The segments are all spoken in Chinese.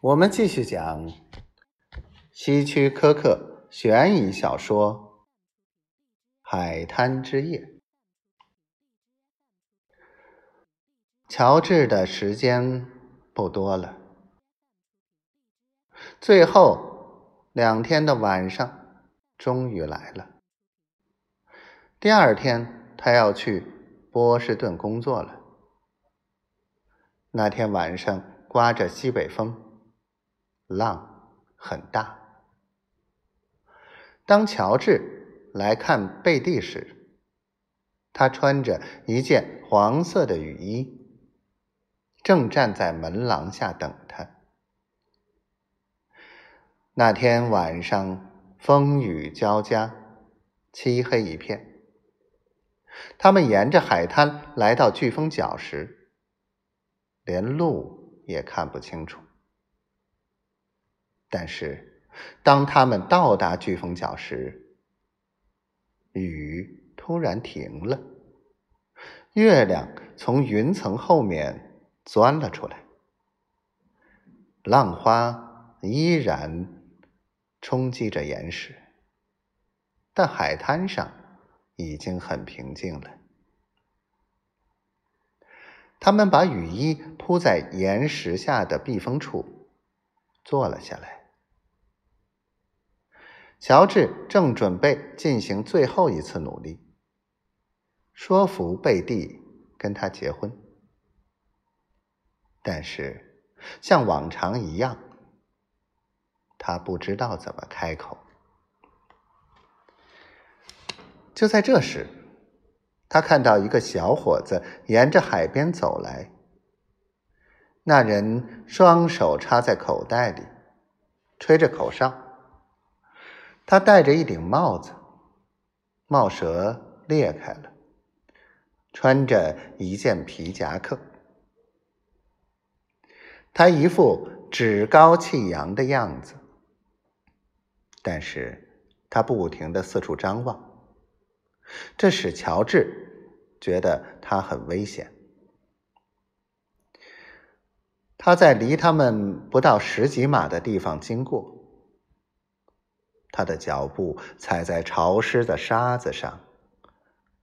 我们继续讲希区柯克悬疑小说《海滩之夜》。乔治的时间不多了，最后两天的晚上终于来了。第二天，他要去波士顿工作了。那天晚上刮着西北风。浪很大。当乔治来看贝蒂时，他穿着一件黄色的雨衣，正站在门廊下等他。那天晚上风雨交加，漆黑一片。他们沿着海滩来到飓风角时，连路也看不清楚。但是，当他们到达飓风角时，雨突然停了，月亮从云层后面钻了出来，浪花依然冲击着岩石，但海滩上已经很平静了。他们把雨衣铺在岩石下的避风处，坐了下来。乔治正准备进行最后一次努力，说服贝蒂跟他结婚，但是像往常一样，他不知道怎么开口。就在这时，他看到一个小伙子沿着海边走来，那人双手插在口袋里，吹着口哨。他戴着一顶帽子，帽舌裂开了，穿着一件皮夹克。他一副趾高气扬的样子，但是他不停的四处张望，这使乔治觉得他很危险。他在离他们不到十几码的地方经过。他的脚步踩在潮湿的沙子上，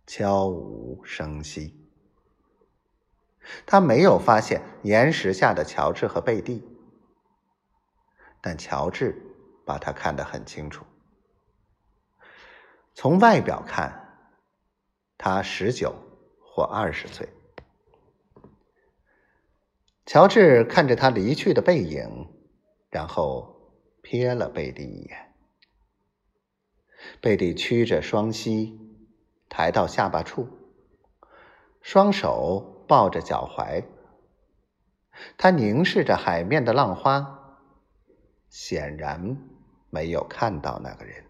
悄无声息。他没有发现岩石下的乔治和贝蒂，但乔治把他看得很清楚。从外表看，他十九或二十岁。乔治看着他离去的背影，然后瞥了贝蒂一眼。贝蒂屈着双膝，抬到下巴处，双手抱着脚踝。他凝视着海面的浪花，显然没有看到那个人。